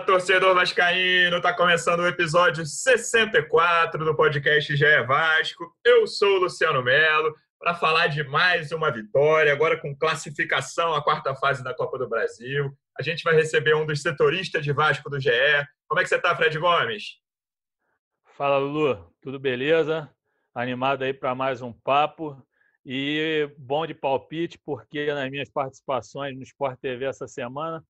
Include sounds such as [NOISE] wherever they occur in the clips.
torcedor vascaíno! Tá começando o episódio 64 do podcast GE Vasco. Eu sou o Luciano Melo para falar de mais uma vitória, agora com classificação à quarta fase da Copa do Brasil. A gente vai receber um dos setoristas de Vasco do GE. Como é que você tá, Fred Gomes? Fala, Lulu. Tudo beleza? Animado aí para mais um papo. E bom de palpite, porque nas minhas participações no Sport TV essa semana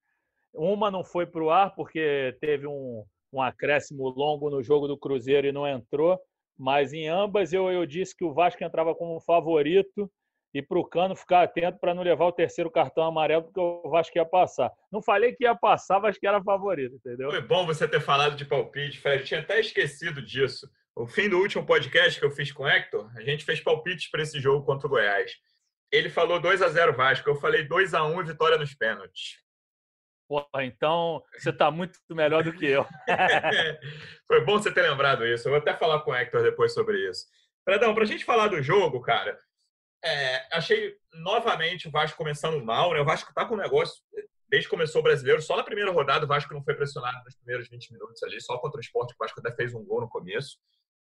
uma não foi para o ar porque teve um, um acréscimo longo no jogo do Cruzeiro e não entrou. Mas em ambas eu, eu disse que o Vasco entrava como favorito e para o Cano ficar atento para não levar o terceiro cartão amarelo, porque o Vasco ia passar. Não falei que ia passar, mas que era favorito, entendeu? Foi bom você ter falado de palpite, Fred. Eu tinha até esquecido disso. O fim do último podcast que eu fiz com o Hector, a gente fez palpites para esse jogo contra o Goiás. Ele falou 2 a 0 Vasco, eu falei 2 a 1 e vitória nos pênaltis. Então você está muito melhor do que eu. [LAUGHS] Foi bom você ter lembrado isso. Eu vou até falar com o Hector depois sobre isso. Fredão, para a gente falar do jogo, cara, é, achei novamente o Vasco começando mal, né? O Vasco tá com um negócio, desde que começou o brasileiro, só na primeira rodada o Vasco não foi pressionado nos primeiros 20 minutos ali, só contra o esporte, o Vasco até fez um gol no começo.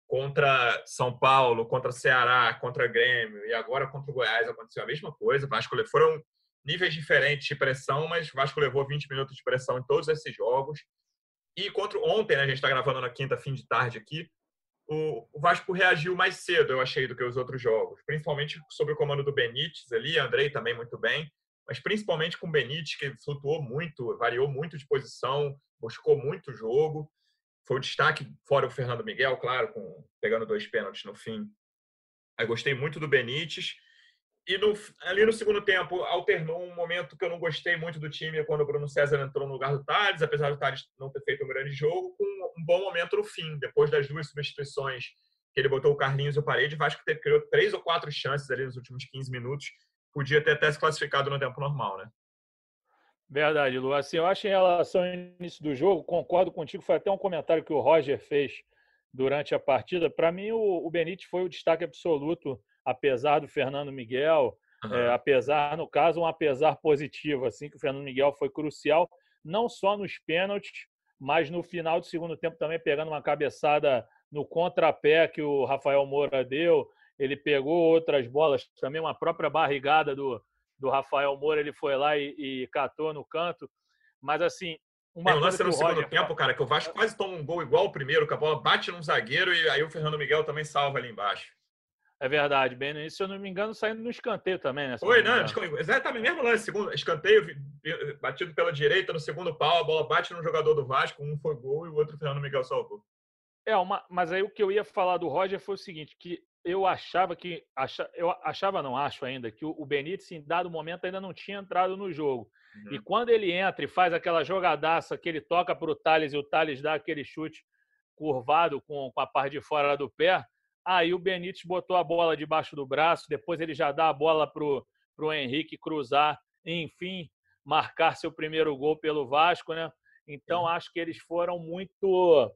Contra São Paulo, contra Ceará, contra Grêmio e agora contra o Goiás aconteceu a mesma coisa. O Vasco foram níveis diferentes de pressão, mas o Vasco levou 20 minutos de pressão em todos esses jogos. E contra ontem, né, a gente está gravando na quinta, fim de tarde aqui, o, o, Vasco reagiu mais cedo, eu achei, do que os outros jogos. Principalmente sob o comando do Benítez ali, Andrei também muito bem, mas principalmente com o Benítez, que flutuou muito, variou muito de posição, buscou muito jogo. Foi o destaque, fora o Fernando Miguel, claro, com, pegando dois pênaltis no fim. Aí gostei muito do Benítez. E no, ali no segundo tempo, alternou um momento que eu não gostei muito do time quando o Bruno César entrou no lugar do Thales, apesar do Thales não ter feito um grande jogo, com um bom momento no fim. Depois das duas substituições que ele botou o Carlinhos e o Parede, o Vasco criou três ou quatro chances ali nos últimos 15 minutos. Podia ter até se classificado no tempo normal, né? Verdade, Lu. Assim, eu acho em relação ao início do jogo, concordo contigo, foi até um comentário que o Roger fez durante a partida. Para mim, o, o Benítez foi o destaque absoluto apesar do Fernando Miguel, uhum. é, apesar, no caso, um apesar positivo, assim, que o Fernando Miguel foi crucial, não só nos pênaltis, mas no final do segundo tempo também pegando uma cabeçada no contrapé que o Rafael Moura deu, ele pegou outras bolas, também uma própria barrigada do, do Rafael Moura, ele foi lá e, e catou no canto. Mas assim, uma Tem um lance no segundo Roger... tempo, cara, que o Vasco quase toma um gol igual o primeiro, que a bola bate num zagueiro e aí o Fernando Miguel também salva ali embaixo. É verdade, início, se eu não me engano, saindo no escanteio também, né? Foi, não, exatamente, mesmo lance, segundo, escanteio, batido pela direita, no segundo pau, a bola bate no jogador do Vasco, um foi gol e o outro Fernando Miguel salvou. É, uma, mas aí o que eu ia falar do Roger foi o seguinte, que eu achava que, acha, eu achava, não acho ainda, que o Benítez, em dado momento, ainda não tinha entrado no jogo. Uhum. E quando ele entra e faz aquela jogadaça que ele toca para o Thales e o Thales dá aquele chute curvado com, com a parte de fora do pé, Aí o Benítez botou a bola debaixo do braço, depois ele já dá a bola para o Henrique cruzar, enfim, marcar seu primeiro gol pelo Vasco, né? Então acho que eles foram muito,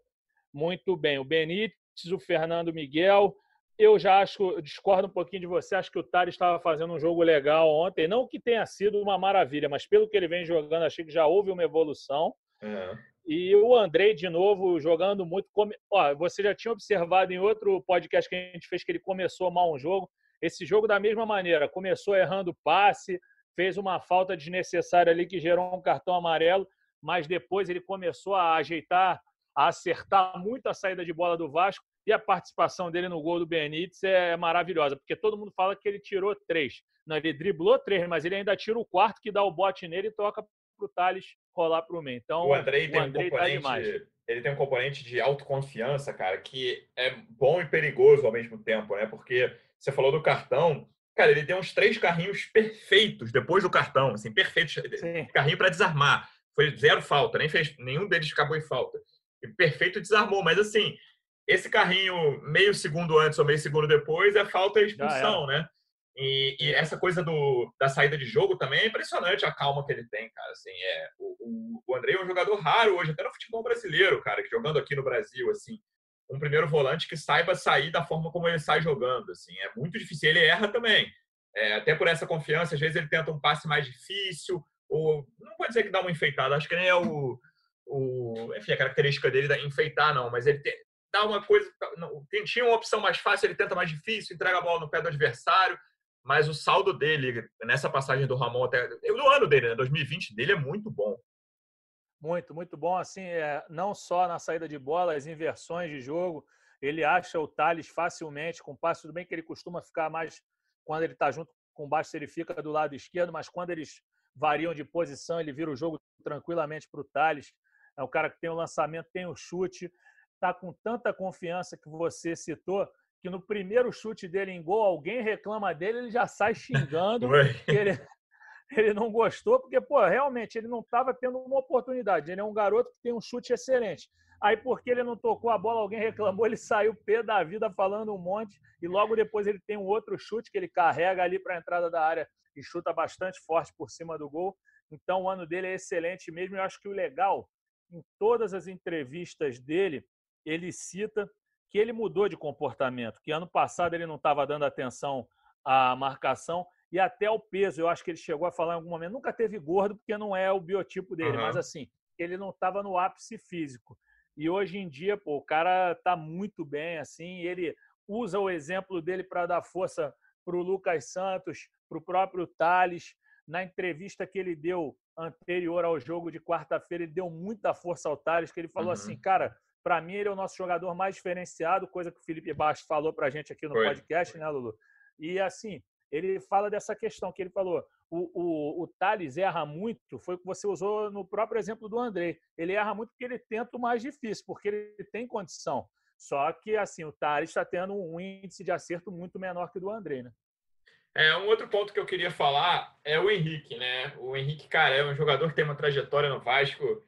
muito bem. O Benítez, o Fernando Miguel. Eu já acho, discordo um pouquinho de você, acho que o Tari estava fazendo um jogo legal ontem. Não que tenha sido uma maravilha, mas pelo que ele vem jogando, achei que já houve uma evolução. É. E o Andrei, de novo, jogando muito. Come... Ó, você já tinha observado em outro podcast que a gente fez que ele começou mal um jogo. Esse jogo, da mesma maneira, começou errando passe, fez uma falta desnecessária ali que gerou um cartão amarelo, mas depois ele começou a ajeitar, a acertar muito a saída de bola do Vasco. E a participação dele no gol do Benítez é maravilhosa, porque todo mundo fala que ele tirou três. Não, ele driblou três, mas ele ainda tira o quarto que dá o bote nele e toca para o Thales rolar para o meio. Então, o Andrei tem o Andrei um tá componente, tá ele tem um componente de autoconfiança, cara, que é bom e perigoso ao mesmo tempo, né? Porque você falou do cartão, cara, ele tem uns três carrinhos perfeitos depois do cartão, assim, perfeitos, Sim. carrinho para desarmar. Foi zero falta, nem fez, nenhum deles acabou em falta. perfeito desarmou. Mas assim, esse carrinho meio segundo antes ou meio segundo depois é falta de expulsão, né? E, e, essa coisa do, da saída de jogo também é impressionante a calma que ele tem, cara. Assim, é, o, o André é um jogador raro hoje, até no futebol brasileiro, cara, que jogando aqui no Brasil, assim, um primeiro volante que saiba sair da forma como ele sai jogando, assim, é muito difícil. Ele erra também, é, até por essa confiança, às vezes ele tenta um passe mais difícil, ou não pode dizer que dá uma enfeitada, acho que nem é o, o enfim, a característica dele da enfeitar, não, mas ele tem, dá uma coisa, não, tinha uma opção mais fácil, ele tenta mais difícil, entrega a bola no pé do adversário, mas o saldo dele nessa passagem do Ramon até no ano dele, né, 2020 dele é muito bom. Muito, muito bom. Assim, é, não só na saída de bola, as inversões de jogo. Ele acha o Thales facilmente, com passe. Tudo bem que ele costuma ficar mais quando ele está junto com o baixo, ele fica do lado esquerdo, mas quando eles variam de posição, ele vira o jogo tranquilamente para o Thales. É um cara que tem o lançamento, tem o chute, está com tanta confiança que você citou que no primeiro chute dele em gol, alguém reclama dele, ele já sai xingando. [LAUGHS] ele, [LAUGHS] ele não gostou, porque, pô, realmente ele não estava tendo uma oportunidade. Ele é um garoto que tem um chute excelente. Aí, porque ele não tocou a bola, alguém reclamou, ele saiu pé da vida falando um monte. E logo depois ele tem um outro chute que ele carrega ali para a entrada da área e chuta bastante forte por cima do gol. Então, o ano dele é excelente mesmo. Eu acho que o legal, em todas as entrevistas dele, ele cita que ele mudou de comportamento, que ano passado ele não estava dando atenção à marcação e até ao peso. Eu acho que ele chegou a falar em algum momento, nunca teve gordo, porque não é o biotipo dele, uhum. mas assim, ele não estava no ápice físico. E hoje em dia, pô, o cara está muito bem, assim, ele usa o exemplo dele para dar força para o Lucas Santos, para o próprio Thales. Na entrevista que ele deu anterior ao jogo de quarta-feira, ele deu muita força ao Thales, que ele falou uhum. assim, cara, para mim, ele é o nosso jogador mais diferenciado, coisa que o Felipe Baixo falou para a gente aqui no Foi. podcast, né, Lulu? E assim, ele fala dessa questão que ele falou. O, o, o Thales erra muito, foi o que você usou no próprio exemplo do André. Ele erra muito porque ele tenta o mais difícil, porque ele tem condição. Só que, assim, o Thales está tendo um índice de acerto muito menor que o do André, né? É, um outro ponto que eu queria falar é o Henrique, né? O Henrique, cara, é um jogador que tem uma trajetória no Vasco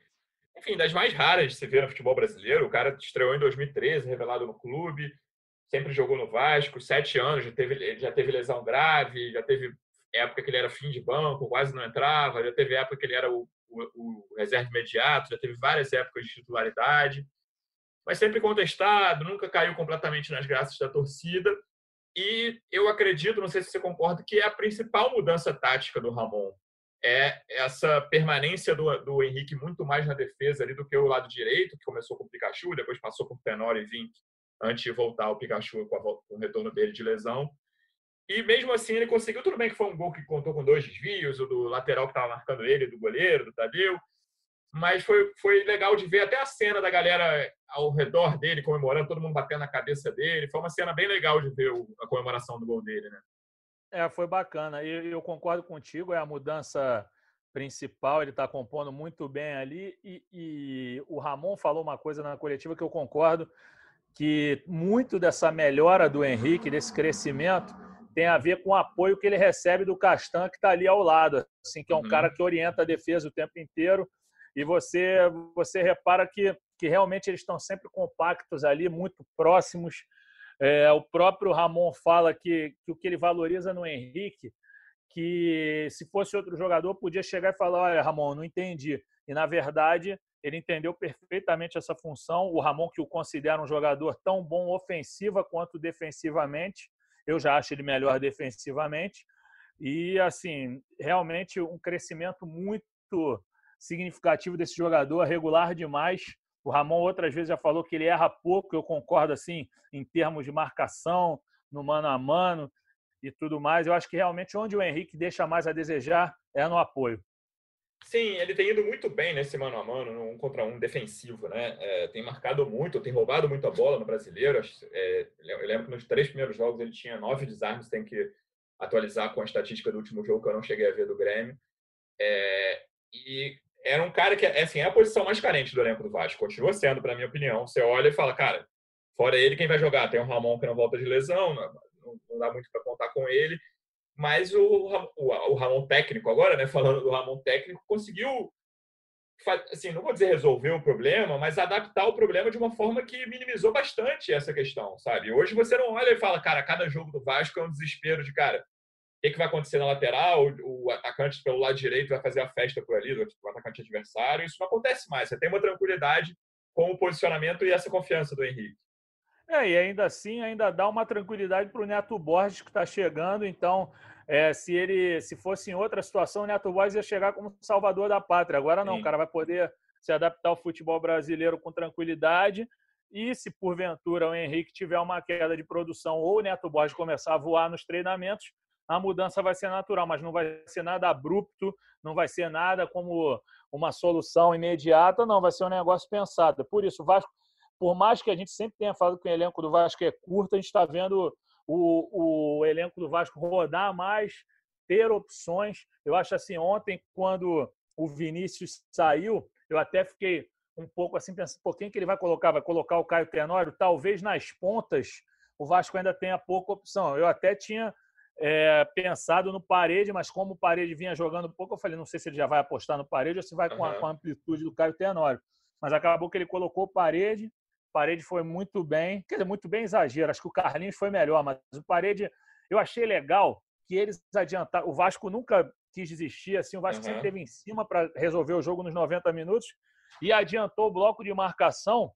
enfim, das mais raras de se ver no futebol brasileiro. O cara estreou em 2013, revelado no clube, sempre jogou no Vasco, sete anos, já teve, já teve lesão grave, já teve época que ele era fim de banco, quase não entrava, já teve época que ele era o, o, o reserva imediato, já teve várias épocas de titularidade, mas sempre contestado, nunca caiu completamente nas graças da torcida. E eu acredito, não sei se você concorda, que é a principal mudança tática do Ramon é essa permanência do, do Henrique muito mais na defesa ali do que o lado direito, que começou com o Pikachu, depois passou por Tenor e Vink, antes de voltar o Pikachu com, a, com o retorno dele de lesão. E mesmo assim ele conseguiu, tudo bem que foi um gol que contou com dois desvios, o do lateral que estava marcando ele, do goleiro, do Tadeu, mas foi, foi legal de ver até a cena da galera ao redor dele comemorando, todo mundo batendo na cabeça dele. Foi uma cena bem legal de ver a comemoração do gol dele, né? É, foi bacana. E eu concordo contigo, é a mudança principal, ele está compondo muito bem ali. E, e, o Ramon falou uma coisa na coletiva que eu concordo, que muito dessa melhora do Henrique, desse crescimento, tem a ver com o apoio que ele recebe do Castan, que está ali ao lado, assim, que é um uhum. cara que orienta a defesa o tempo inteiro. E você, você repara que, que realmente eles estão sempre compactos ali, muito próximos é, o próprio Ramon fala que, que o que ele valoriza no Henrique, que se fosse outro jogador, podia chegar e falar: Olha, Ramon, não entendi. E, na verdade, ele entendeu perfeitamente essa função. O Ramon, que o considera um jogador tão bom ofensiva quanto defensivamente, eu já acho ele melhor defensivamente. E, assim, realmente um crescimento muito significativo desse jogador, regular demais. O Ramon outras vezes já falou que ele erra pouco, eu concordo assim, em termos de marcação, no mano a mano e tudo mais. Eu acho que realmente onde o Henrique deixa mais a desejar é no apoio. Sim, ele tem ido muito bem nesse mano a mano, no um contra um defensivo, né? É, tem marcado muito, tem roubado muito a bola no brasileiro. É, eu lembro que nos três primeiros jogos ele tinha nove desarmes, tem que atualizar com a estatística do último jogo que eu não cheguei a ver do Grêmio. É, e era um cara que, assim, é a posição mais carente do elenco do Vasco. Continua sendo, para minha opinião. Você olha e fala, cara, fora ele, quem vai jogar? Tem o Ramon que não volta de lesão, não, não dá muito para contar com ele. Mas o, o, o, Ramon técnico agora, né, falando do Ramon técnico, conseguiu assim, não vou dizer resolver o problema, mas adaptar o problema de uma forma que minimizou bastante essa questão, sabe? Hoje você não olha e fala, cara, cada jogo do Vasco é um desespero de, cara, que, que vai acontecer na lateral? O, atacante pelo lado direito vai fazer a festa por ali, o atacante adversário. Isso não acontece mais. Você tem uma tranquilidade com o posicionamento e essa confiança do Henrique. É, e ainda assim, ainda dá uma tranquilidade para o Neto Borges que está chegando. Então, é, se ele se fosse em outra situação, o Neto Borges ia chegar como salvador da pátria. Agora não, Sim. o cara vai poder se adaptar ao futebol brasileiro com tranquilidade. E se porventura o Henrique tiver uma queda de produção ou o Neto Borges começar a voar nos treinamentos, a mudança vai ser natural, mas não vai ser nada abrupto, não vai ser nada como uma solução imediata, não, vai ser um negócio pensado. Por isso, o Vasco, por mais que a gente sempre tenha falado que o elenco do Vasco é curto, a gente está vendo o, o elenco do Vasco rodar mais, ter opções. Eu acho assim, ontem, quando o Vinícius saiu, eu até fiquei um pouco assim, pensando, por quem que ele vai colocar? Vai colocar o Caio Tenório? Talvez nas pontas o Vasco ainda tenha pouca opção. Eu até tinha é, pensado no Parede, mas como o Parede vinha jogando pouco, eu falei, não sei se ele já vai apostar no Parede ou se vai uhum. com, a, com, a, amplitude do Caio Tenório. Mas acabou que ele colocou o Parede, Parede foi muito bem, quer dizer, muito bem exagero, acho que o Carlinhos foi melhor, mas o Parede, eu achei legal que eles adiantaram, o Vasco nunca quis desistir, assim, o Vasco uhum. sempre teve em cima para resolver o jogo nos 90 minutos e adiantou o bloco de marcação.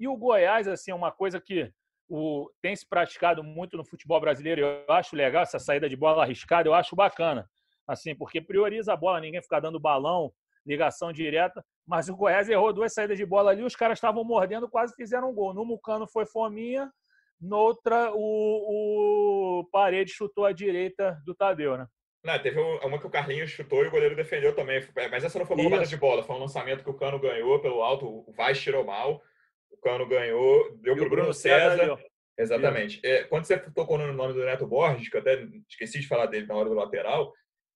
E o Goiás, assim, uma coisa que o, tem se praticado muito no futebol brasileiro. Eu acho legal essa saída de bola arriscada, eu acho bacana. Assim, porque prioriza a bola, ninguém ficar dando balão, ligação direta. Mas o Goiás errou duas saídas de bola ali, os caras estavam mordendo, quase fizeram um gol. No Mucano foi fominha, noutra o, o Parede chutou a direita do Tadeu, né? Não, teve uma que o Carlinhos chutou e o goleiro defendeu também. Mas essa não foi uma roubada de bola, foi um lançamento que o Cano ganhou pelo alto, o Vaz tirou mal. O Cano ganhou, deu para o Bruno César. César Exatamente. É, quando você tocou no nome do Neto Borges, que eu até esqueci de falar dele na hora do lateral,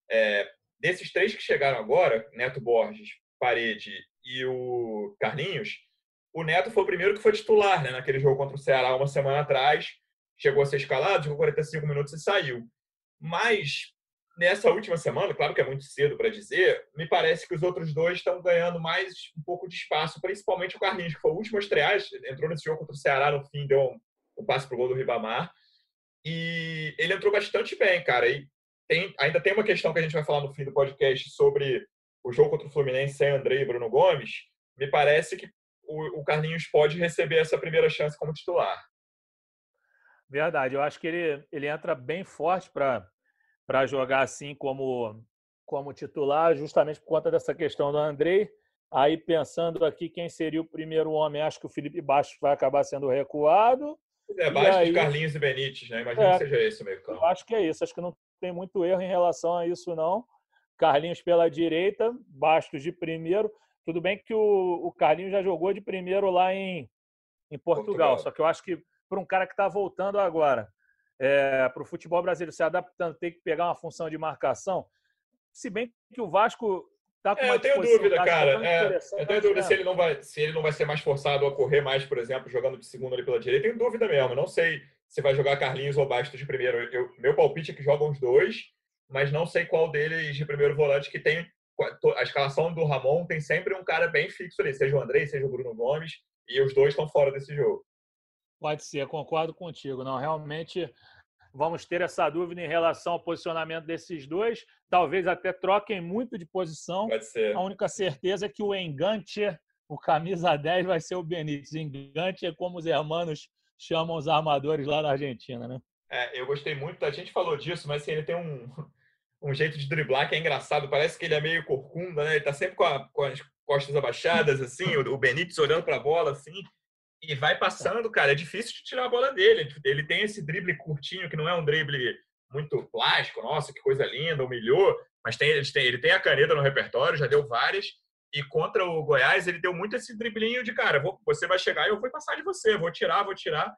é, desses três que chegaram agora, Neto Borges, Parede e o Carlinhos, o Neto foi o primeiro que foi titular né, naquele jogo contra o Ceará uma semana atrás. Chegou a ser escalado, jogou 45 minutos e saiu. Mas nessa última semana, claro que é muito cedo para dizer, me parece que os outros dois estão ganhando mais um pouco de espaço, principalmente o Carlinhos, que foi o último a estrear, entrou nesse jogo contra o Ceará no fim, deu um, um passe pro gol do Ribamar. E ele entrou bastante bem, cara. E tem, ainda tem uma questão que a gente vai falar no fim do podcast sobre o jogo contra o Fluminense sem André e Bruno Gomes. Me parece que o, o Carlinhos pode receber essa primeira chance como titular. Verdade, eu acho que ele, ele entra bem forte para para jogar assim como, como titular, justamente por conta dessa questão do Andrei. Aí, pensando aqui quem seria o primeiro homem, acho que o Felipe Bastos vai acabar sendo recuado. É, Bastos, aí, Carlinhos e Benítez, né? Imagina é, que seja esse o meio campo. Acho que é isso, acho que não tem muito erro em relação a isso, não. Carlinhos pela direita, Bastos de primeiro. Tudo bem que o, o Carlinhos já jogou de primeiro lá em, em Portugal, Portugal. só que eu acho que para um cara que está voltando agora, é, para o futebol brasileiro se adaptando, ter que pegar uma função de marcação. Se bem que o Vasco está com é, uma Eu tenho dúvida, cara. É, eu tenho dúvida se ele, não vai, se ele não vai ser mais forçado a correr mais, por exemplo, jogando de segundo ali pela direita. Tenho dúvida mesmo. Não sei se vai jogar Carlinhos ou Bastos de primeiro. Eu, meu palpite é que jogam os dois, mas não sei qual deles de primeiro volante que tem. A escalação do Ramon tem sempre um cara bem fixo ali, seja o André, seja o Bruno Gomes, e os dois estão fora desse jogo. Pode ser, concordo contigo. Não, realmente vamos ter essa dúvida em relação ao posicionamento desses dois. Talvez até troquem muito de posição. Pode ser. A única certeza é que o engante, o camisa 10, vai ser o Benítez. Engante é como os hermanos chamam os armadores lá na Argentina, né? É, eu gostei muito. A gente falou disso, mas assim, ele tem um, [LAUGHS] um jeito de driblar que é engraçado. Parece que ele é meio corcunda, né? Ele tá sempre com, a, com as costas abaixadas, assim, o, o Benítez olhando para a bola, assim e vai passando, cara. É difícil de tirar a bola dele. Ele tem esse drible curtinho, que não é um drible muito plástico, nossa, que coisa linda, humilhou. Mas tem, ele, tem, ele tem a caneta no repertório, já deu várias. E contra o Goiás, ele deu muito esse driblinho de, cara, vou, você vai chegar e eu vou passar de você, vou tirar, vou tirar.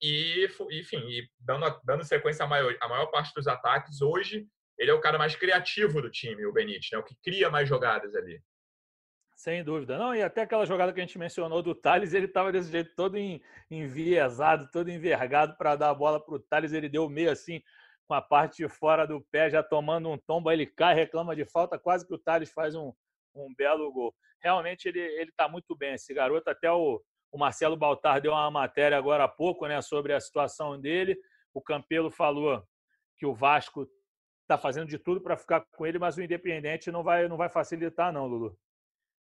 E, enfim, e dando, dando sequência à maior, a maior parte dos ataques, hoje ele é o cara mais criativo do time, o Benítez, né? o que cria mais jogadas ali. Sem dúvida. Não, e até aquela jogada que a gente mencionou do Thales, ele estava desse jeito todo enviesado, todo envergado para dar a bola para o Thales. Ele deu meio assim, com a parte de fora do pé, já tomando um tombo. Aí ele cai, reclama de falta. Quase que o Thales faz um, um belo gol. Realmente ele está muito bem esse garoto. Até o, o Marcelo Baltar deu uma matéria agora há pouco, né, sobre a situação dele. O Campelo falou que o Vasco está fazendo de tudo para ficar com ele, mas o Independente não vai não vai facilitar não, Lulu.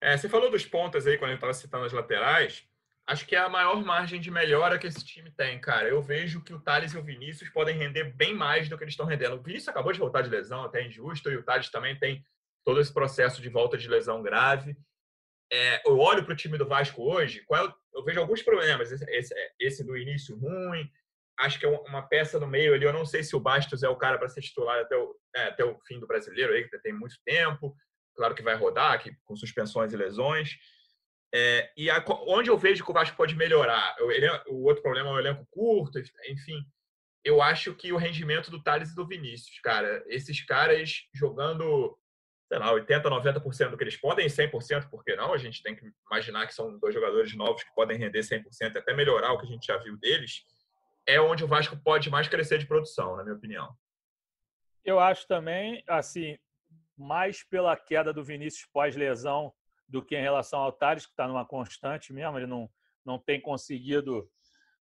É, você falou dos pontas aí quando gente estava citando as laterais acho que é a maior margem de melhora que esse time tem, cara. Eu vejo que o Thales e o Vinícius podem render bem mais do que eles estão rendendo. O Vinícius acabou de voltar de lesão, até injusto, e o Thales também tem todo esse processo de volta de lesão grave. É, eu olho para o time do Vasco hoje, qual é eu vejo alguns problemas. Esse, esse, esse, do início ruim, acho que é uma peça no meio ali. Eu não sei se o Bastos é o cara para ser titular até o, é, até o fim do brasileiro, aí, que tem muito tempo. Claro que vai rodar, que, com suspensões e lesões. É, e a, onde eu vejo que o Vasco pode melhorar? O, o outro problema é o elenco curto, enfim. Eu acho que o rendimento do Thales e do Vinícius, cara, esses caras jogando, sei lá, 80%, 90% do que eles podem, 100%, por que não? A gente tem que imaginar que são dois jogadores novos que podem render 100%, até melhorar o que a gente já viu deles. É onde o Vasco pode mais crescer de produção, na minha opinião. Eu acho também, assim, mais pela queda do Vinícius pós-lesão do que em relação ao Tales, que está numa constante mesmo. Ele não, não tem conseguido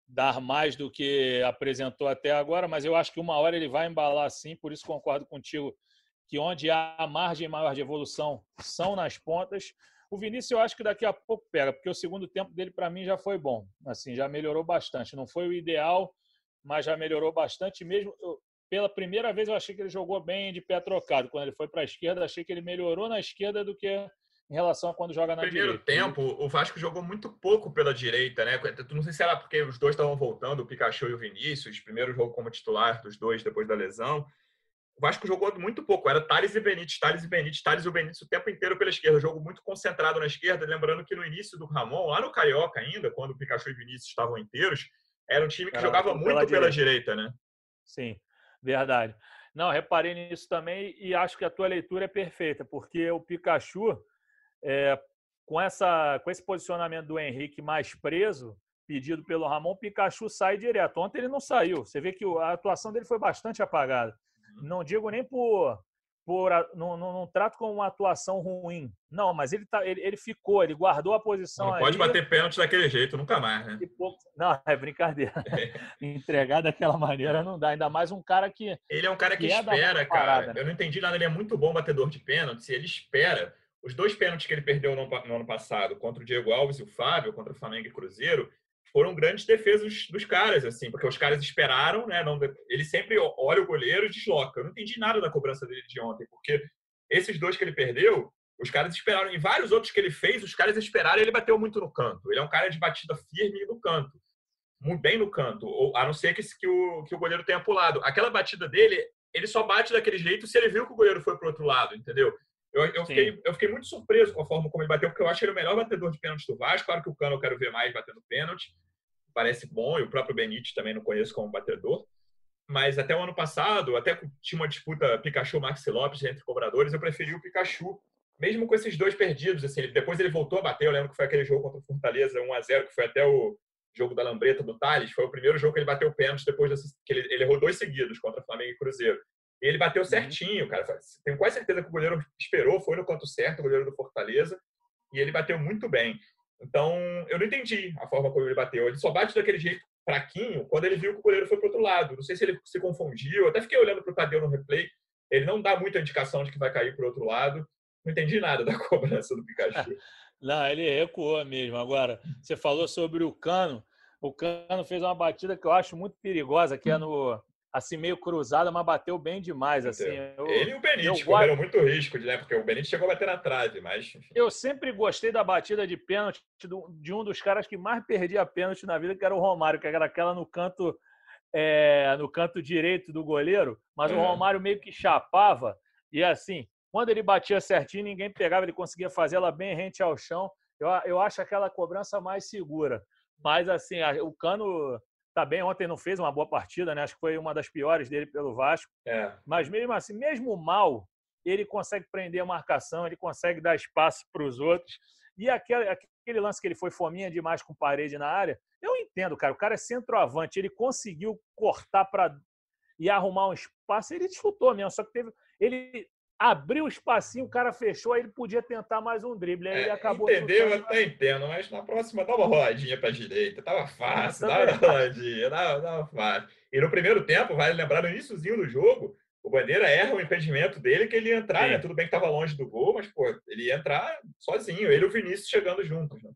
dar mais do que apresentou até agora, mas eu acho que uma hora ele vai embalar sim, por isso concordo contigo que onde há margem maior de evolução são nas pontas. O Vinícius eu acho que daqui a pouco pega, porque o segundo tempo dele para mim já foi bom, assim, já melhorou bastante. Não foi o ideal, mas já melhorou bastante mesmo. Pela primeira vez eu achei que ele jogou bem de pé trocado. Quando ele foi para a esquerda, achei que ele melhorou na esquerda do que em relação a quando joga na primeiro direita. Primeiro tempo, o Vasco jogou muito pouco pela direita, né? Não sei se era porque os dois estavam voltando, o Pikachu e o Vinícius, primeiro jogo como titular dos dois depois da lesão. O Vasco jogou muito pouco, era Thales e Benítez, Thales e Benítez, Thales e o Benítez o tempo inteiro pela esquerda, jogo muito concentrado na esquerda, lembrando que no início do Ramon, lá no Carioca ainda, quando o Pikachu e o Vinícius estavam inteiros, era um time que era jogava muito pela, pela direita. direita, né? Sim, verdade. Não, reparei nisso também e acho que a tua leitura é perfeita, porque o Pikachu, é, com, essa, com esse posicionamento do Henrique mais preso, pedido pelo Ramon, Pikachu sai direto. Ontem ele não saiu. Você vê que a atuação dele foi bastante apagada. Uhum. Não digo nem por. Por não, não, não, trato como uma atuação ruim. Não, mas ele, tá, ele, ele ficou, ele guardou a posição. Não ali, pode bater pênalti daquele jeito, nunca mais, né? Não, é brincadeira. [LAUGHS] [LAUGHS] Entregar daquela maneira não dá. Ainda mais um cara que. Ele é um cara que, que é espera, cara. Parada, né? Eu não entendi nada. Ele é muito bom batedor de pênalti. Ele espera os dois pênaltis que ele perdeu no, no, ano passado, contra o Diego Alves e o Fábio, contra o Flamengo e Cruzeiro, foram grandes defesas dos caras, assim, porque os caras esperaram, né? Não, ele sempre olha o goleiro e desloca. Eu não entendi nada da cobrança dele de ontem, porque esses dois que ele perdeu, os caras esperaram. Em vários outros que ele fez, os caras esperaram ele bateu muito no canto. Ele é um cara de batida firme no canto. Muito bem no canto. Ou, a não ser que, que, o, que o goleiro tenha pulado. Aquela batida dele, ele só bate daquele jeito se ele viu que o goleiro foi pro outro lado, entendeu? Eu, eu, fiquei, eu fiquei muito surpreso com a forma como ele bateu, porque eu acho ele o melhor batedor de pênalti do Vasco. Claro que o Cano eu quero ver mais batendo pênalti. Parece bom, e o próprio Benítez também não conheço como batedor. Mas até o ano passado, até tinha uma disputa Pikachu-Maxi Lopes entre cobradores, eu preferi o Pikachu. Mesmo com esses dois perdidos, assim, depois ele voltou a bater. Eu lembro que foi aquele jogo contra o Fortaleza 1x0, que foi até o jogo da Lambreta do Thales. Foi o primeiro jogo que ele bateu pênalti depois desse, que ele, ele errou dois seguidos contra Flamengo e Cruzeiro. E ele bateu uhum. certinho, cara. Tenho quase certeza que o goleiro esperou, foi no canto certo, o goleiro do Fortaleza, e ele bateu muito bem. Então, eu não entendi a forma como ele bateu. Ele só bate daquele jeito fraquinho quando ele viu que o goleiro foi para outro lado. Não sei se ele se confundiu. Eu até fiquei olhando para o Tadeu no replay. Ele não dá muita indicação de que vai cair para outro lado. Não entendi nada da [LAUGHS] cobrança do Pikachu. [LAUGHS] não, ele recuou mesmo. Agora, você falou sobre o Cano. O Cano fez uma batida que eu acho muito perigosa, que é no, assim, meio cruzada, mas bateu bem demais. Assim. Eu, Ele e o Benítez correram muito risco, né? Porque o Benítez chegou a bater na trave, mas. Eu sempre gostei da batida de pênalti de um dos caras que mais perdia pênalti na vida, que era o Romário, que era aquela no canto. É, no canto direito do goleiro, mas é. o Romário meio que chapava, e assim, quando ele batia certinho, ninguém pegava, ele conseguia fazer ela bem rente ao chão. Eu, eu acho aquela cobrança mais segura. Mas, assim, o Cano tá bem. Ontem não fez uma boa partida, né? Acho que foi uma das piores dele pelo Vasco. É. Mas mesmo assim, mesmo mal, ele consegue prender a marcação, ele consegue dar espaço para os outros. E aquele, aquele lance que ele foi fominha demais com parede na área, eu entendo, cara. O cara é centroavante, ele conseguiu cortar para e arrumar um espaço, ele disputou mesmo. Só que teve. Ele abriu um espacinho, o cara fechou, aí ele podia tentar mais um drible. Aí é, ele acabou. Entendeu? Eu até entendo, mas na próxima dá uma roladinha para a direita. Tava fácil, dá uma roladinha, dá, fácil. E no primeiro tempo, vale lembrar, no iníciozinho do jogo, o Bandeira erra o impedimento dele que ele ia entrar, né? Tudo bem que estava longe do gol, mas, pô, ele ia entrar sozinho, ele e o Vinícius chegando juntos, né?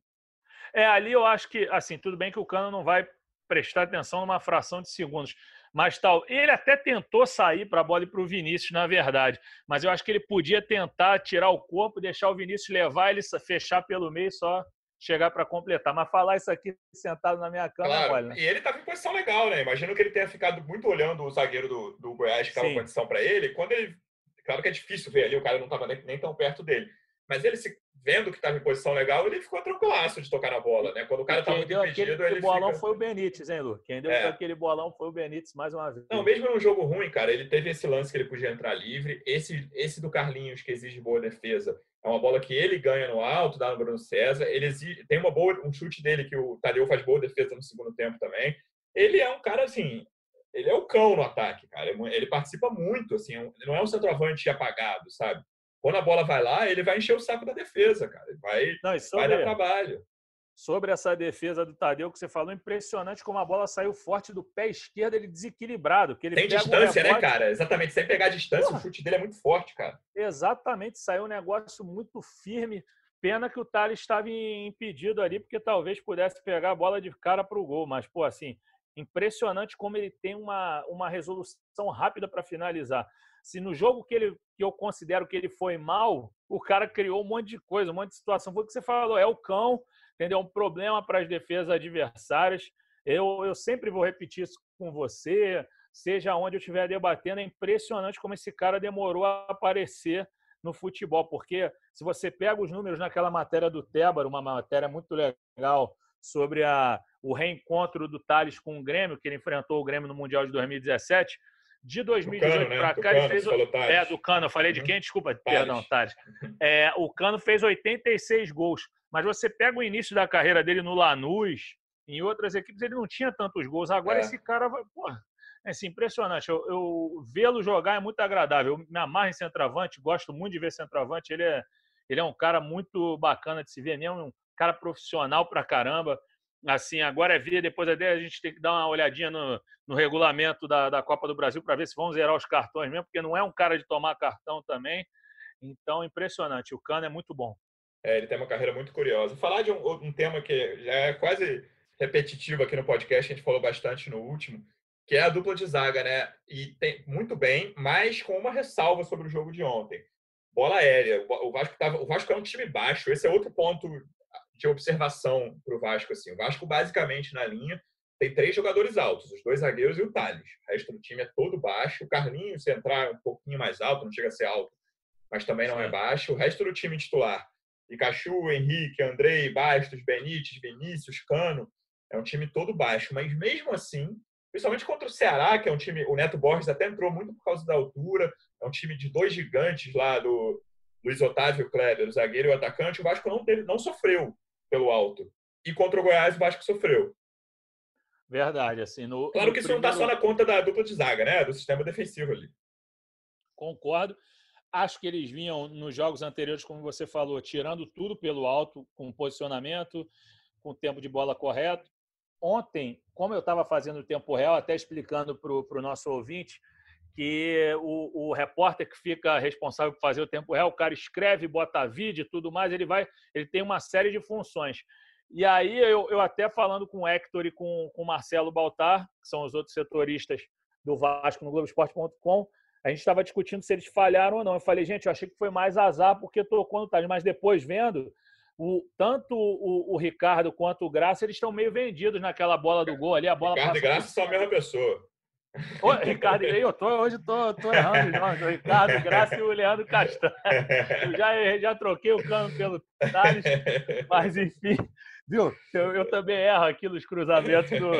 É, ali eu acho que, assim, tudo bem que o Cano não vai prestar atenção numa fração de segundos, mas tal. Ele até tentou sair para a bola e para o Vinícius, na verdade. Mas eu acho que ele podia tentar tirar o corpo, deixar o Vinícius levar, ele fechar pelo meio só chegar para completar. Mas falar isso aqui sentado na minha cama, claro. olha. Né? E ele estava em posição legal, né? Imagino que ele tenha ficado muito olhando o zagueiro do, do Goiás que estava em condição para ele. Quando ele. Claro que é difícil ver ali, o cara não estava nem, nem tão perto dele. Mas ele se vendo que estava em posição legal, ele ficou tranquilaço de tocar na bola, né? Quando o cara estava muito impedido, aquele ele bolão fica... foi o Benítez, hein, Lu? Quem deu é. aquele bolão foi o Benítez mais uma vez. Não, mesmo num jogo ruim, cara, ele teve esse lance que ele podia entrar livre. Esse, esse do Carlinhos, que exige boa defesa, é uma bola que ele ganha no alto, dá no Bruno César. Ele exige, tem uma boa, um chute dele que o Tadeu faz boa defesa no segundo tempo também. Ele é um cara, assim, ele é o cão no ataque, cara. Ele participa muito, assim, é não é um centroavante apagado, sabe? Quando a bola vai lá, ele vai encher o saco da defesa, cara. Ele vai, Não, sobre, vai dar trabalho. Sobre essa defesa do Tadeu que você falou, impressionante como a bola saiu forte do pé esquerdo, ele desequilibrado. Que ele Tem distância, um né, cara? Exatamente, sem pegar distância, Porra. o chute dele é muito forte, cara. Exatamente, saiu um negócio muito firme. Pena que o Thales estava impedido ali, porque talvez pudesse pegar a bola de cara para o gol. Mas, pô, assim, impressionante como ele tem uma, uma resolução rápida para finalizar se no jogo que, ele, que eu considero que ele foi mal, o cara criou um monte de coisa, um monte de situação. Foi o que você falou, é o cão, entendeu? Um problema para as defesas adversárias. Eu, eu sempre vou repetir isso com você, seja onde eu estiver debatendo, é impressionante como esse cara demorou a aparecer no futebol, porque se você pega os números naquela matéria do Tébaro, uma matéria muito legal sobre a, o reencontro do Thales com o Grêmio, que ele enfrentou o Grêmio no Mundial de 2017, de 2018 para cá, ele fez. É, do Cano, eu falei de uhum. quem? Desculpa, Tales. perdão, Tales. É, o Cano fez 86 gols. Mas você pega o início da carreira dele no Lanús, em outras equipes, ele não tinha tantos gols. Agora é. esse cara vai. Porra, é assim, impressionante. Eu, eu vê-lo jogar é muito agradável. Eu me amarro em centroavante, gosto muito de ver centroavante. Ele é, ele é um cara muito bacana de se ver mesmo, um cara profissional pra caramba assim, agora é ver, depois até a gente tem que dar uma olhadinha no, no regulamento da, da Copa do Brasil para ver se vão zerar os cartões mesmo, porque não é um cara de tomar cartão também. Então, impressionante. O Cano é muito bom. É, ele tem uma carreira muito curiosa. Falar de um, um tema que já é quase repetitivo aqui no podcast, a gente falou bastante no último, que é a dupla de zaga, né? E tem muito bem, mas com uma ressalva sobre o jogo de ontem. Bola aérea. O Vasco tava, o Vasco é um time baixo. Esse é outro ponto de observação para o Vasco. Assim. O Vasco, basicamente, na linha, tem três jogadores altos, os dois zagueiros e o Thales. O resto do time é todo baixo. O Carlinhos, se entrar um pouquinho mais alto, não chega a ser alto, mas também não é baixo. O resto do time titular, Pikachu, Henrique, Andrei, Bastos, Benítez, Vinícius, Cano, é um time todo baixo. Mas mesmo assim, principalmente contra o Ceará, que é um time. O Neto Borges até entrou muito por causa da altura. É um time de dois gigantes lá do Luiz Otávio Kleber, o zagueiro e o atacante. O Vasco não, teve, não sofreu pelo alto. E contra o Goiás, o Vasco sofreu. Verdade, assim. No, claro que isso primeiro... não está só na conta da dupla de zaga, né? Do sistema defensivo ali. Concordo. Acho que eles vinham nos jogos anteriores, como você falou, tirando tudo pelo alto, com posicionamento, com tempo de bola correto. Ontem, como eu estava fazendo o tempo real, até explicando para o nosso ouvinte, que o, o, repórter que fica responsável por fazer o tempo real, o cara escreve, bota vídeo e tudo mais, ele vai, ele tem uma série de funções. E aí eu, eu até falando com o Hector e com, com o Marcelo Baltar, que são os outros setoristas do Vasco no Globoesporte.com, a gente estava discutindo se eles falharam ou não. Eu falei, gente, eu achei que foi mais azar porque tocou no Thales, mas depois vendo, o, tanto o, o, Ricardo quanto o Graça, eles estão meio vendidos naquela bola do gol ali. A bola Ricardo e Graça são a mesma pessoa. Ô, Ricardo, eu tô, hoje tô, tô errando Ricardo Graça e o Leandro Castanho. Já, já troquei o cano pelo Thales, mas enfim, viu? Eu, eu também erro aqui nos cruzamentos do,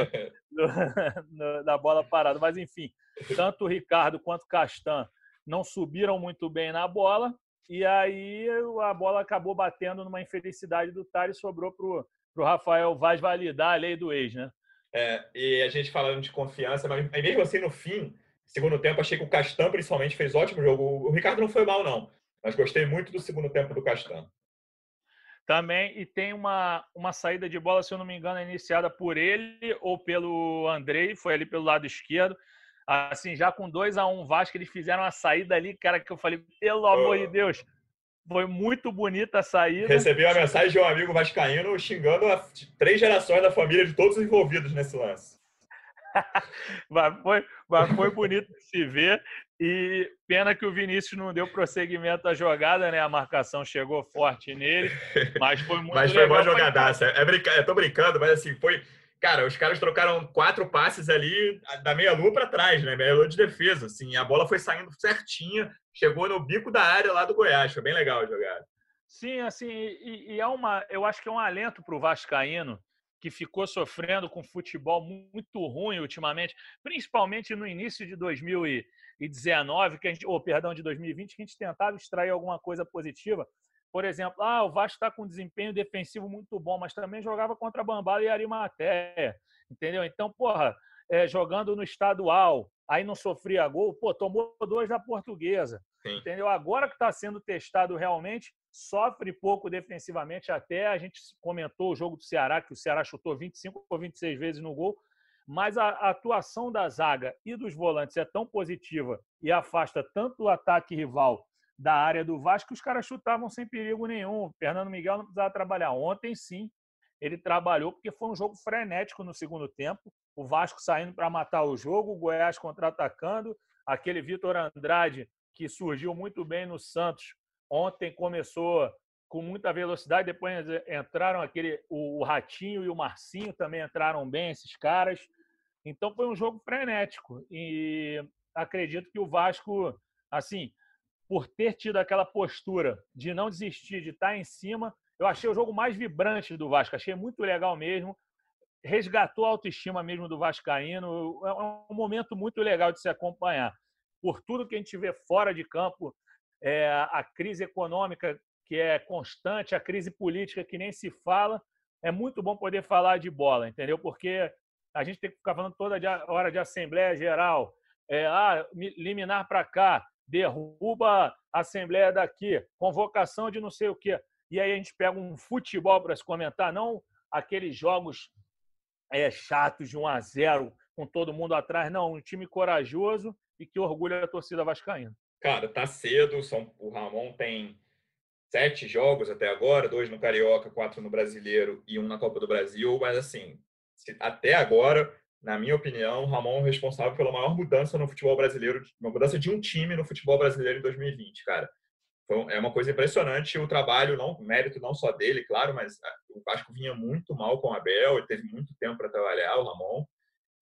do, da bola parada. Mas enfim, tanto o Ricardo quanto o Castan não subiram muito bem na bola. E aí a bola acabou batendo numa infelicidade do Thales sobrou para o Rafael Vaz validar a lei do ex, né? É, e a gente falando de confiança, mas mesmo assim, no fim, Segundo tempo, achei que o Castan, principalmente, fez ótimo jogo. O Ricardo não foi mal, não. Mas gostei muito do segundo tempo do Castan. Também, e tem uma, uma saída de bola, se eu não me engano, iniciada por ele ou pelo Andrei, foi ali pelo lado esquerdo. Assim, já com 2 a 1 um Vasco, eles fizeram uma saída ali, cara, que eu falei, pelo amor de Deus, foi muito bonita a saída. Recebi uma mensagem de um amigo vascaíno xingando três gerações da família de todos os envolvidos nesse lance. [LAUGHS] mas, foi, mas foi bonito de se ver. E pena que o Vinícius não deu prosseguimento à jogada, né? A marcação chegou forte nele, mas foi muito [LAUGHS] Mas foi uma jogadaça. É brinca... Eu tô brincando, mas assim, foi. Cara, os caras trocaram quatro passes ali da meia-lua para trás, né? Meia-lua de defesa. Assim, a bola foi saindo certinha, chegou no bico da área lá do Goiás. Foi bem legal a jogada. Sim, assim, e, e é uma. Eu acho que é um alento para o Vascaíno que ficou sofrendo com futebol muito ruim ultimamente, principalmente no início de 2019, que a gente, ou perdão, de 2020, que a gente tentava extrair alguma coisa positiva. Por exemplo, ah, o Vasco está com um desempenho defensivo muito bom, mas também jogava contra Bambala e Arimaté, entendeu? Então, porra, é, jogando no estadual, aí não sofria gol, pô, tomou dois da portuguesa. Sim. Entendeu? Agora que está sendo testado realmente, sofre pouco defensivamente. Até a gente comentou o jogo do Ceará, que o Ceará chutou 25 ou 26 vezes no gol, mas a, atuação da zaga e dos volantes é tão positiva e afasta tanto o ataque rival da área do Vasco que os caras chutavam sem perigo nenhum. O Fernando Miguel não precisava trabalhar. Ontem, sim, ele trabalhou porque foi um jogo frenético no segundo tempo. O Vasco saindo para matar o jogo, o Goiás contra-atacando, aquele Vitor Andrade que surgiu muito bem no Santos. Ontem começou com muita velocidade, depois entraram aquele o Ratinho e o Marcinho também entraram bem esses caras. Então foi um jogo frenético e acredito que o Vasco, assim, por ter tido aquela postura de não desistir, de estar em cima, eu achei o jogo mais vibrante do Vasco, achei muito legal mesmo. Resgatou a autoestima mesmo do Vascaíno. É um momento muito legal de se acompanhar por tudo que a gente vê fora de campo, é, a crise econômica que é constante, a crise política que nem se fala, é muito bom poder falar de bola, entendeu? Porque a gente tem que ficar falando toda hora de Assembleia Geral, é, ah, liminar para cá, derruba a Assembleia daqui, convocação de não sei o quê. E aí a gente pega um futebol para se comentar, não aqueles jogos é, chatos de 1 a 0 com todo mundo atrás, não, um time corajoso e que orgulha a torcida vascaína. Cara, tá cedo. São, o Ramon tem sete jogos até agora, dois no Carioca, quatro no Brasileiro e um na Copa do Brasil. Mas assim, até agora, na minha opinião, o Ramon é responsável pela maior mudança no futebol brasileiro, uma mudança de um time no futebol brasileiro em 2020, cara. É uma coisa impressionante o trabalho, não mérito não só dele, claro, mas ah, o Vasco vinha muito mal com o Abel, ele teve muito tempo para trabalhar, o Ramon.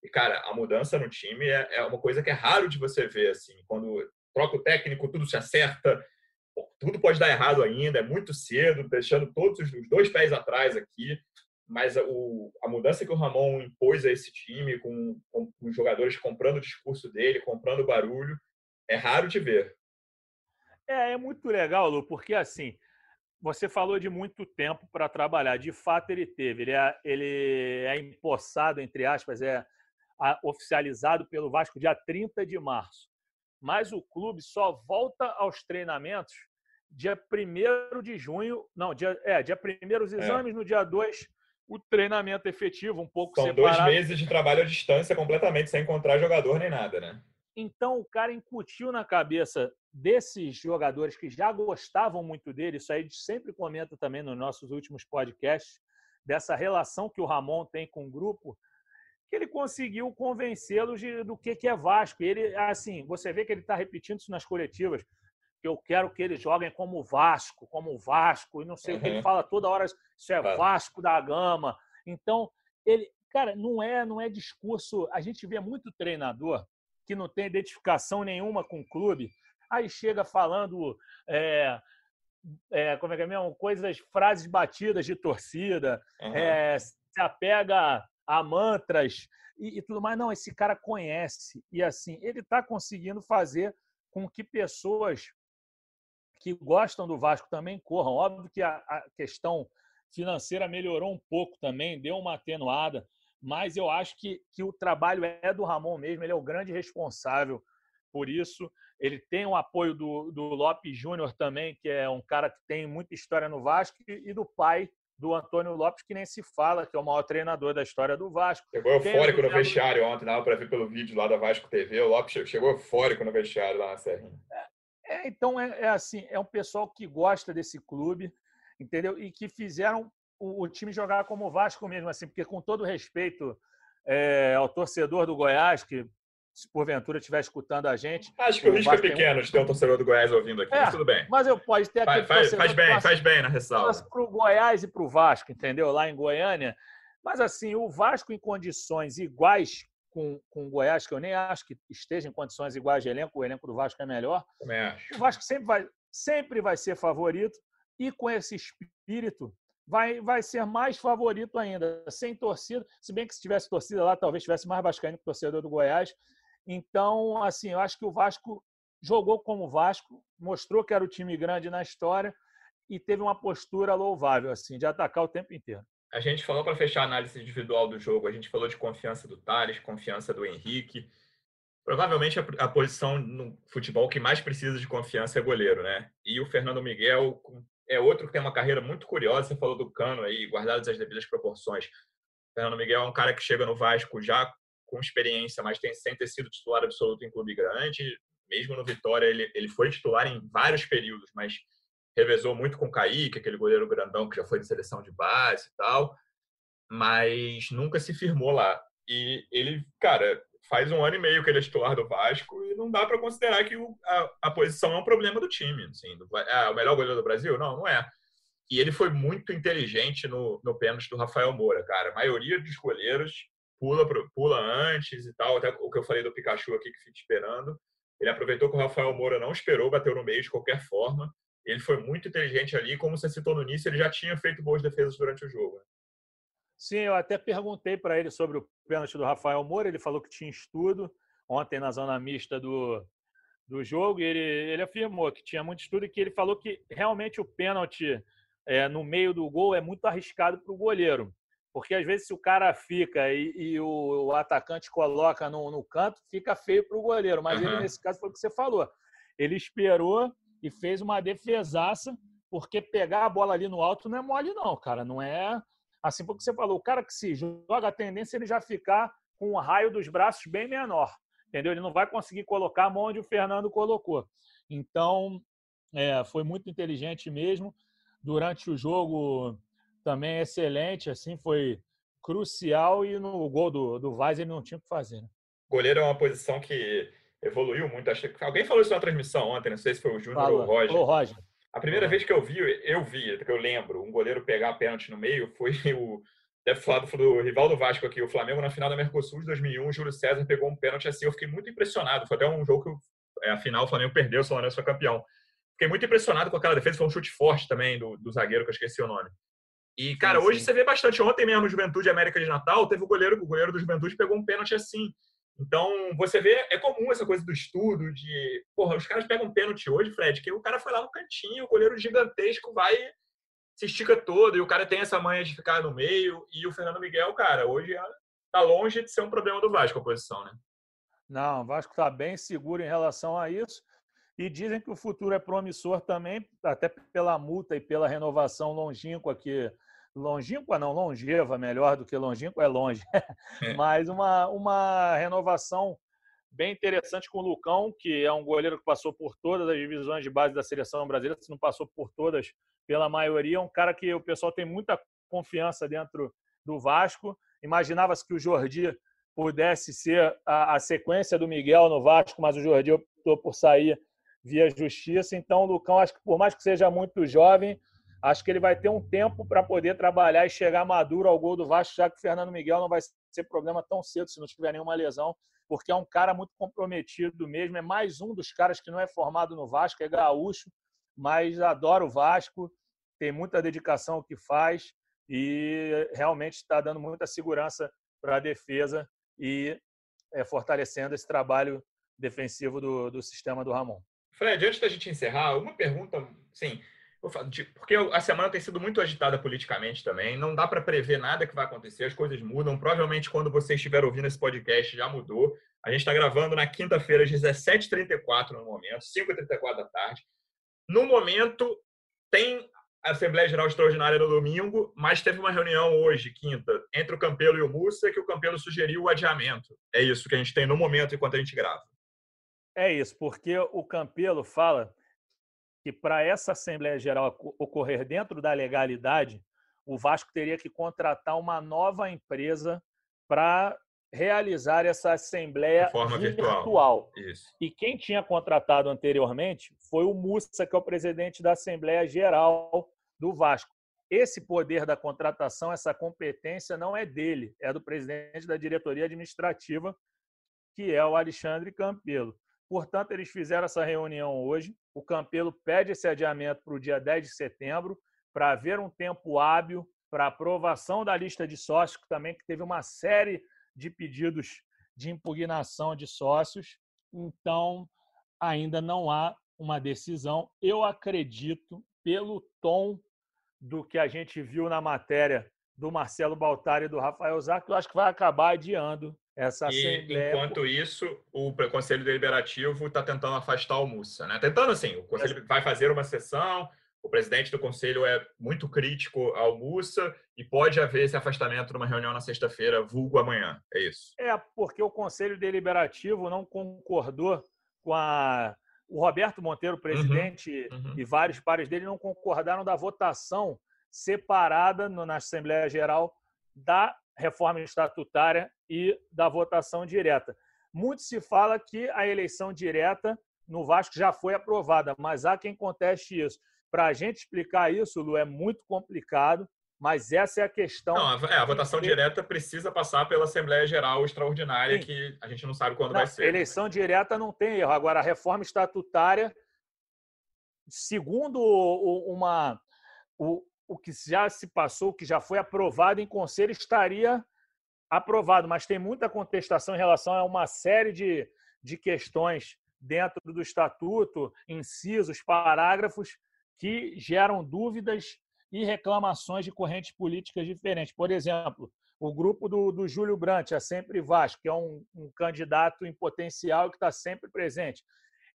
E, cara, a mudança no time é, é, uma coisa que é raro de você ver, assim. Quando troca o técnico, tudo se acerta, tudo pode dar errado ainda, é muito cedo, deixando todos os dois pés atrás aqui. Mas o, a mudança que o Ramon impôs a esse time, com, com, com os jogadores comprando o discurso dele, comprando o barulho, é raro de ver. É, é muito legal, Lu, porque assim, você falou de muito tempo para trabalhar. De fato, ele teve. Ele é, ele é empossado, entre aspas, é oficializado pelo Vasco dia 30 de março. Mas o clube só volta aos treinamentos dia 1 de junho. Não, dia, é, dia 1 os é. exames, é. no dia 2 o treinamento efetivo, um pouco São separado. dois meses de trabalho à distância completamente, sem encontrar jogador nem nada, né? Então o cara incutiu na cabeça desses jogadores que já gostavam muito dele, isso aí a gente sempre comenta também nos nossos últimos podcasts, dessa relação que o Ramon tem com o grupo, que ele conseguiu convencê-los do que, que é Vasco. Ele, assim, você vê que ele está repetindo isso nas coletivas, que eu quero que eles joguem como Vasco, como Vasco, e não sei uhum. o que ele fala toda hora, isso é Vasco da Gama. Então, ele, cara, não é, não é discurso. A gente vê muito treinador que não tem identificação nenhuma com o clube, aí chega falando. É, é, como é que é mesmo? Coisas, frases batidas de torcida, uhum. é, se apega a mantras e, e tudo mais. Não, esse cara conhece. E assim, ele está conseguindo fazer com que pessoas que gostam do Vasco também corram. Óbvio que a, a questão financeira melhorou um pouco também, deu uma atenuada, mas eu acho que, que o trabalho é do Ramon mesmo, ele é o grande responsável por isso. Ele tem o apoio do, do Lopes Júnior também, que é um cara que tem muita história no Vasco, e do pai do Antônio Lopes, que nem se fala, que é o maior treinador da história do Vasco. Chegou eufórico no vestiário ontem, dava para ver pelo vídeo lá da Vasco TV. O Lopes chegou eufórico no vestiário lá na Serrinha. É, é, então, é, é, assim, é um pessoal que gosta desse clube, entendeu? E que fizeram o, o time jogar como o Vasco mesmo, assim, porque com todo respeito é, ao torcedor do Goiás, que se porventura estiver escutando a gente. Acho que o, o risco é pequeno um... de ter um torcedor do Goiás ouvindo aqui, é, mas tudo bem. Mas eu pode ter aqui. Faz, faz bem, faz bem na ressalva. Para o Goiás e para o Vasco, entendeu? Lá em Goiânia. Mas assim, o Vasco em condições iguais com, com o Goiás, que eu nem acho que esteja em condições iguais de elenco, o elenco do Vasco é melhor. O Vasco sempre vai, sempre vai ser favorito e com esse espírito vai, vai ser mais favorito ainda, sem torcida. Se bem que se tivesse torcida lá, talvez tivesse mais vascaíno que torcedor do Goiás. Então, assim, eu acho que o Vasco jogou como Vasco, mostrou que era o time grande na história e teve uma postura louvável, assim, de atacar o tempo inteiro. A gente falou para fechar a análise individual do jogo, a gente falou de confiança do Thales, confiança do Henrique. Provavelmente a, a posição no futebol que mais precisa de confiança é goleiro, né? E o Fernando Miguel é outro que tem uma carreira muito curiosa. Você falou do Cano aí, guardados as devidas proporções. Fernando Miguel é um cara que chega no Vasco já com experiência, mas tem, sem ter sido titular absoluto em clube grande. Mesmo no Vitória, ele, ele foi titular em vários períodos, mas revezou muito com o Kaique, aquele goleiro grandão que já foi de seleção de base e tal, mas nunca se firmou lá. E ele, cara, faz um ano e meio que ele é titular do Vasco e não dá para considerar que o, a, a, posição é um problema do time. Assim, do, é o melhor goleiro do Brasil? Não, não é. E ele foi muito inteligente no, no pênalti do Rafael Moura, cara. A maioria dos goleiros pula, pula antes e tal. Até o que eu falei do Pikachu aqui, que fica esperando. Ele aproveitou que o Rafael Moura não esperou, bateu no meio de qualquer forma. Ele foi muito inteligente ali. Como você citou no início, ele já tinha feito boas defesas durante o jogo. Né? Sim, eu até perguntei para ele sobre o pênalti do Rafael Moura. Ele falou que tinha estudo ontem na zona mista do, do jogo ele, ele afirmou que tinha muito estudo e que ele falou que realmente o pênalti é, no meio do gol é muito arriscado para o goleiro. Porque às vezes se o cara fica e, e o, o, atacante coloca no, no, canto, fica feio para o goleiro. Mas uhum. ele, nesse caso, foi o que você falou. Ele esperou e fez uma defesaça, porque pegar a bola ali no alto não é mole, não, cara. Não é assim porque você falou. O cara que se joga, a tendência é ele já ficar com o raio dos braços bem menor. Entendeu? Ele não vai conseguir colocar a mão onde o Fernando colocou. Então, é, foi muito inteligente mesmo. Durante o jogo, também excelente, assim, foi crucial e no gol do, do Vaz ele não tinha o que fazer. Né? Goleiro é uma posição que evoluiu muito. Acho que alguém falou isso na transmissão ontem, não sei se foi o Júnior ou o Roger. O Roger. A primeira vez que eu vi, eu vi, que eu lembro, um goleiro pegar a pênalti no meio foi [LAUGHS] o. Deve falar do, do rival do Vasco aqui, o Flamengo, na final da Mercosul de 2001. O Júlio César pegou um pênalti assim. Eu fiquei muito impressionado. Foi até um jogo que, é, a final, o Flamengo perdeu, o São Lourenço foi campeão. Fiquei muito impressionado com aquela defesa. Foi um chute forte também do, do zagueiro, que eu esqueci o nome. E, cara, sim, hoje sim. você vê bastante. Ontem mesmo, Juventude América de Natal, teve o goleiro, o goleiro do Juventude pegou um pênalti assim. Então, você vê, é comum essa coisa do estudo, de. Porra, os caras pegam um pênalti hoje, Fred, que o cara foi lá no cantinho, o goleiro gigantesco vai, se estica todo, e o cara tem essa manha de ficar no meio. E o Fernando Miguel, cara, hoje tá longe de ser um problema do Vasco a posição, né? Não, o Vasco está bem seguro em relação a isso. E dizem que o futuro é promissor também, até pela multa e pela renovação longínqua que longínqua não, longeva, melhor do que longínqua é longe. [LAUGHS] É. Mas uma, uma renovação bem interessante com o Lucão, que é um goleiro que passou por todas as divisões de base da seleção brasileira, se não passou por todas, pela maioria, um cara que o pessoal tem muita confiança dentro do Vasco. Imaginava-se que o Jordi pudesse ser a, a, sequência do Miguel no Vasco, mas o Jordi optou por sair via justiça. Então, o Lucão, acho que por mais que seja muito jovem, acho que ele vai ter um tempo para poder trabalhar e chegar maduro ao gol do Vasco, já que o Fernando Miguel não vai ser problema tão cedo se não tiver nenhuma lesão, porque é um cara muito comprometido mesmo. É mais um dos caras que não é formado no Vasco, é gaúcho, mas adora o Vasco, tem muita dedicação ao que faz e realmente está dando muita segurança para a defesa e é, fortalecendo esse trabalho defensivo do, do sistema do Ramon. Fred, antes da gente encerrar, uma pergunta, sim, porque a semana tem sido muito agitada politicamente também, não dá para prever nada que vai acontecer, as coisas mudam. Provavelmente, quando você estiver ouvindo esse podcast, já mudou. A gente está gravando na quinta-feira, às 17h34 no momento, 5h34 da tarde. No momento, tem a Assembleia Geral Extraordinária no domingo, mas teve uma reunião hoje, quinta, entre o Campelo e o Mussa, que o Campelo sugeriu o adiamento. É isso que a gente tem no momento enquanto a gente grava. É isso, porque o Campelo fala que para essa Assembleia Geral ocorrer dentro da legalidade, o Vasco teria que contratar uma nova empresa para realizar essa assembleia virtual. virtual. E quem tinha contratado anteriormente foi o Mussa, que é o presidente da Assembleia Geral do Vasco. Esse poder da contratação, essa competência não é dele, é do presidente da diretoria administrativa, que é o Alexandre Campelo. Portanto, eles fizeram essa reunião hoje. O Campelo pede esse adiamento para o dia 10 de setembro, para haver um tempo hábil para aprovação da lista de sócios, que também que teve uma série de pedidos de impugnação de sócios. Então, ainda não há uma decisão. Eu acredito, pelo tom do que a gente viu na matéria do Marcelo Baltari e do Rafael Zarco, eu acho que vai acabar adiando essa e. Enquanto isso, o Conselho Deliberativo está tentando afastar o Mussa, né? Tentando assim, o Conselho vai fazer uma sessão, o presidente do Conselho é muito crítico ao Mussa e pode haver esse afastamento numa reunião na sexta-feira, vulgo amanhã. É isso. É, porque o Conselho Deliberativo não concordou com a. O Roberto Monteiro, presidente, uhum, uhum. e vários pares dele não concordaram da votação separada no, na Assembleia Geral da reforma estatutária e da votação direta. Muito se fala que a eleição direta no Vasco já foi aprovada, mas há quem conteste isso. Para a gente explicar isso, Lu, é muito complicado, mas essa é a questão. Não, a, é, a votação direta precisa passar pela Assembleia Geral Extraordinária, Sim. que a gente não sabe quando não, vai ser. Eleição direta não tem erro. Agora, a reforma estatutária, segundo uma, o, que já se passou, o que já foi aprovado em conselho, estaria aprovado, mas tem muita contestação em relação a uma série de, de questões dentro do estatuto, incisos, parágrafos, que geram dúvidas e reclamações de correntes políticas diferentes. Por exemplo, o grupo do, do Júlio Brandt, a Sempre Vasco, que é um, um candidato em potencial que está sempre presente,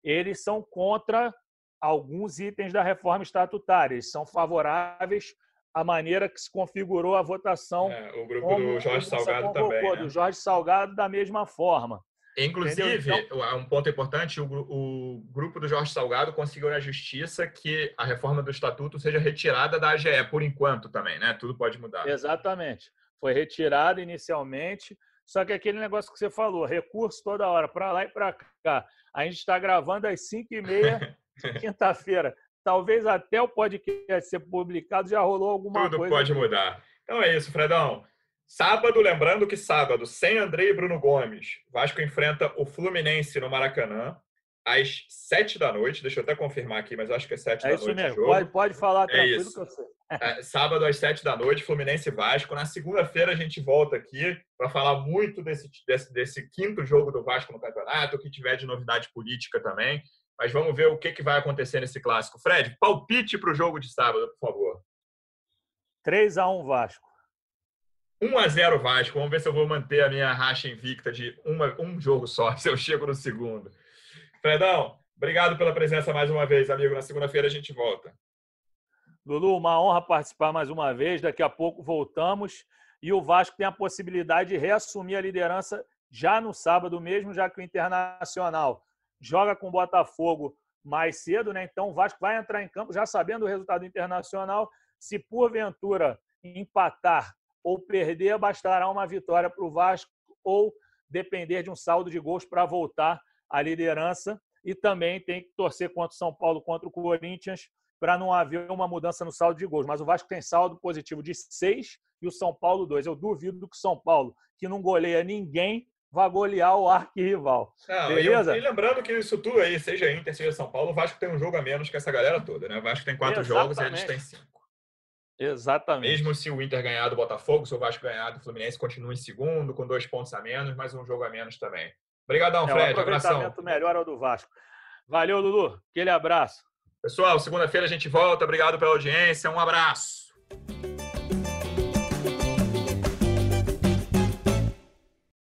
eles são contra alguns itens da reforma estatutária, eles são favoráveis à maneira que se configurou a votação. É, o grupo do Jorge Salgado também. Né? Do Jorge Salgado da mesma forma. Inclusive, então... um ponto importante, o, o, grupo do Jorge Salgado conseguiu na justiça que a reforma do estatuto seja retirada da AGE, por enquanto também, né? Tudo pode mudar. Exatamente. Foi retirada inicialmente, só que aquele negócio que você falou, recurso toda hora, para lá e para cá. A gente está gravando às 5h30, [LAUGHS] quinta-feira. Talvez até o podcast ser publicado já rolou alguma Tudo coisa. Tudo pode mudar. Então é isso, Fredão. Sábado, lembrando que sábado, sem André e Bruno Gomes, Vasco enfrenta o Fluminense no Maracanã às sete da noite. Deixa eu até confirmar aqui, mas acho que é sete é da isso noite. Mesmo. Pode, pode falar é tranquilo isso. que eu sei. É, sábado às sete da noite, Fluminense e Vasco. Na segunda-feira a gente volta aqui para falar muito desse, desse, desse, quinto jogo do Vasco no campeonato, o que tiver de novidade política também. Mas vamos ver o que, que vai acontecer nesse clássico. Fred, palpite para o jogo de sábado, por favor. 3 a 1 Vasco. 1 a 0 Vasco. Vamos ver se eu vou manter a minha racha invicta de uma, um jogo só, [LAUGHS] se eu chego no segundo. Fredão, obrigado pela presença mais uma vez, amigo. Na segunda-feira a gente volta. Lulu, uma honra participar mais uma vez. Daqui a pouco voltamos. E o Vasco tem a possibilidade de reassumir a liderança já no sábado mesmo, já que o Internacional joga com o Botafogo mais cedo, né? Então o Vasco vai entrar em campo já sabendo o resultado internacional. Se porventura empatar ou perder, bastará uma vitória para o Vasco ou depender de um saldo de gols para voltar à liderança. E também tem que torcer contra o São Paulo, contra o Corinthians, para não haver uma mudança no saldo de gols. Mas o Vasco tem saldo positivo de 6 e o São Paulo 2. Eu duvido que o São Paulo, que não goleia ninguém, vá golear o arquirrival. Beleza? E, e, lembrando que isso tudo aí, seja Inter, seja São Paulo, o Vasco tem um jogo a menos que essa galera toda, né? O Vasco tem quatro Exatamente. jogos e eles têm cinco. Exatamente. Mesmo se o Inter ganhar do Botafogo, se o Vasco ganhar do Fluminense, continua em segundo, com dois pontos a menos, mas um jogo a menos também. Obrigadão, é, Fred. O aproveitamento melhor é o do Vasco. Valeu, Lulu. Aquele abraço. Pessoal, segunda-feira a gente volta. Obrigado pela audiência. Um abraço.